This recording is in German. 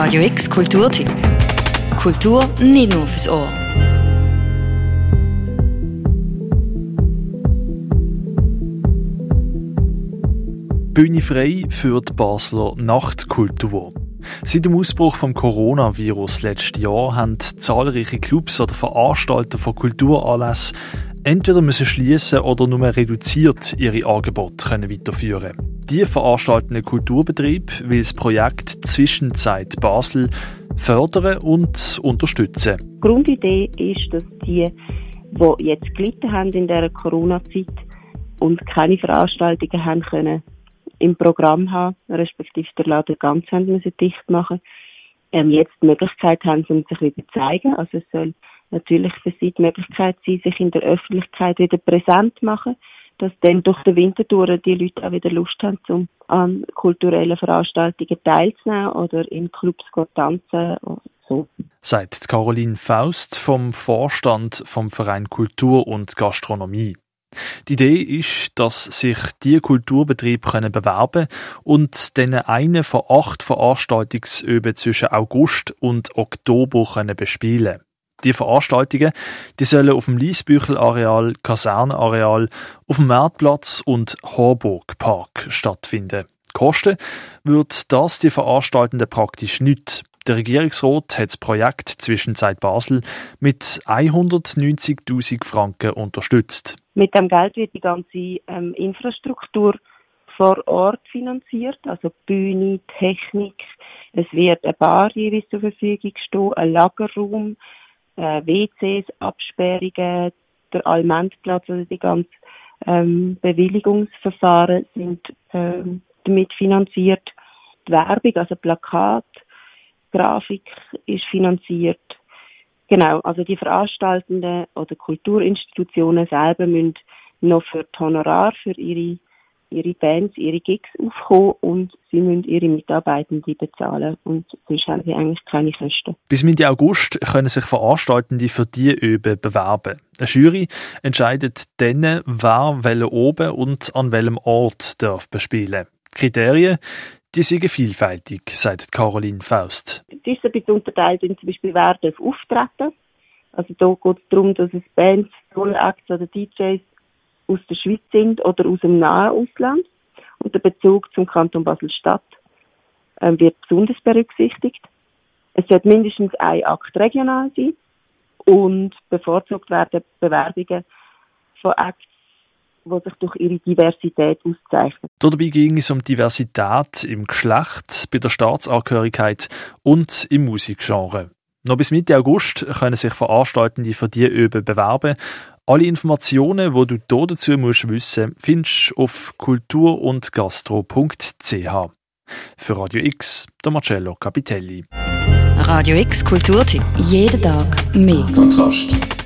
Radio X Kulturtipp. Kultur nicht nur fürs Ohr. Bühne frei für die Basler Nachtkultur. Seit dem Ausbruch vom Coronavirus letztes Jahr haben zahlreiche Clubs oder Veranstalter von Kulturanlässen entweder müssen schließen oder nur reduziert ihre Angebote können weiterführen. Die veranstaltenden Kulturbetrieb will das Projekt Zwischenzeit Basel fördern und unterstützen. Die Grundidee ist, dass die, die jetzt gelitten haben in der Corona-Zeit und keine Veranstaltungen haben können, im Programm haben, respektive der Laden ganz haben müssen dicht machen, ähm, jetzt die Möglichkeit haben, um sich wieder zu zeigen. Also es soll natürlich für sie die Möglichkeit sein, sich in der Öffentlichkeit wieder präsent zu machen, dass dann durch den Winter durch die Leute auch wieder Lust haben, um an kulturellen Veranstaltungen teilzunehmen oder in Clubs zu tanzen oder so. Sagt Caroline Faust vom Vorstand vom Verein Kultur und Gastronomie. Die Idee ist, dass sich die Kulturbetriebe können bewerben und dann eine von acht Veranstaltungsöben zwischen August und Oktober können bespielen. Die Veranstaltungen, die sollen auf dem Liesbüchel-Areal, Kasernenareal, auf dem Marktplatz und Horburg Park stattfinden. Kosten wird das die Veranstaltenden praktisch nicht. Der Regierungsrat hat das Projekt Zwischenzeit Basel mit 190.000 Franken unterstützt. Mit dem Geld wird die ganze ähm, Infrastruktur vor Ort finanziert, also Bühne, Technik. Es wird eine Bar jeweils zur Verfügung stehen, ein Lagerraum, äh, WCs, Absperrungen, der Allmendplatz, also die ganzen ähm, Bewilligungsverfahren sind ähm, damit finanziert. Die Werbung, also Plakat, Grafik ist finanziert. Genau, also die Veranstaltenden oder Kulturinstitutionen selber müssen noch für die Honorar für ihre ihre Bands, ihre Gigs aufkommen und sie müssen ihre Mitarbeitenden bezahlen und sonst haben sie eigentlich keine Kosten. Bis Mitte August können sich Veranstaltende für die Öben bewerben. Eine Jury entscheidet dann, wer welche oben und an welchem Ort darf bespielen. Kriterien, die sind vielfältig, sagt Caroline Faust. Es ist ein bisschen unterteilt in zum Beispiel, wer darf auftreten. Also da geht es darum, dass es Bands, Solo-Acts oder DJs aus der Schweiz sind oder aus dem nahen Ausland. Und der Bezug zum Kanton Basel-Stadt ähm, wird besonders berücksichtigt. Es sollte mindestens ein Akt regional sein und bevorzugt werden Bewerbungen von Acts, die sich durch ihre Diversität auszeichnen. Dabei ging es um Diversität im Geschlecht, bei der Staatsangehörigkeit und im Musikgenre. Noch bis Mitte August können sich Veranstaltende für diese Öben bewerben alle Informationen, die du hier dazu musst wissen, findest du auf kultur- und gastro.ch. Für Radio X, der Marcello Capitelli. Radio X Kulturtipp. Jeden Tag mehr. Kontrast.